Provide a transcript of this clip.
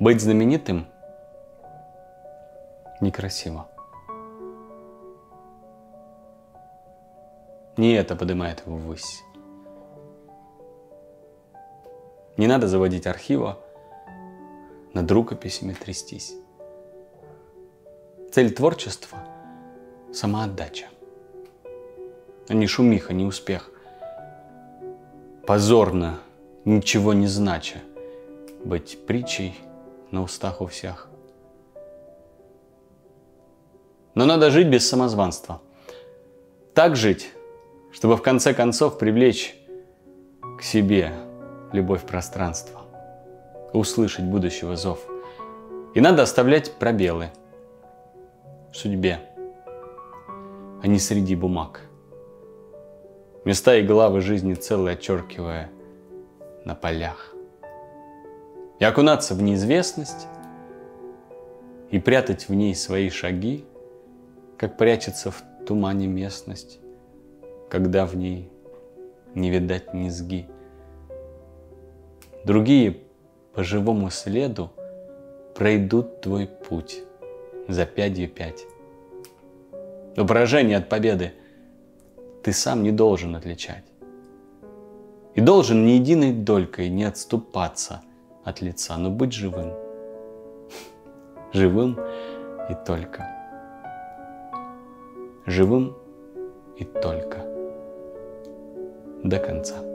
Быть знаменитым некрасиво. Не это поднимает его ввысь. Не надо заводить архива, над рукописями трястись. Цель творчества – самоотдача, а не шумиха, не успех. Позорно, ничего не знача, быть притчей на устах у всех. Но надо жить без самозванства. Так жить, чтобы в конце концов привлечь к себе любовь пространства, услышать будущего зов. И надо оставлять пробелы в судьбе, а не среди бумаг. Места и главы жизни целые отчеркивая на полях. И окунаться в неизвестность, и прятать в ней свои шаги, как прячется в тумане местность, когда в ней не видать низги. Другие по живому следу пройдут твой путь за пятью пять. Но поражение от победы ты сам не должен отличать. И должен ни единой долькой не отступаться от лица, но быть живым. Живым и только. Живым и только. До конца.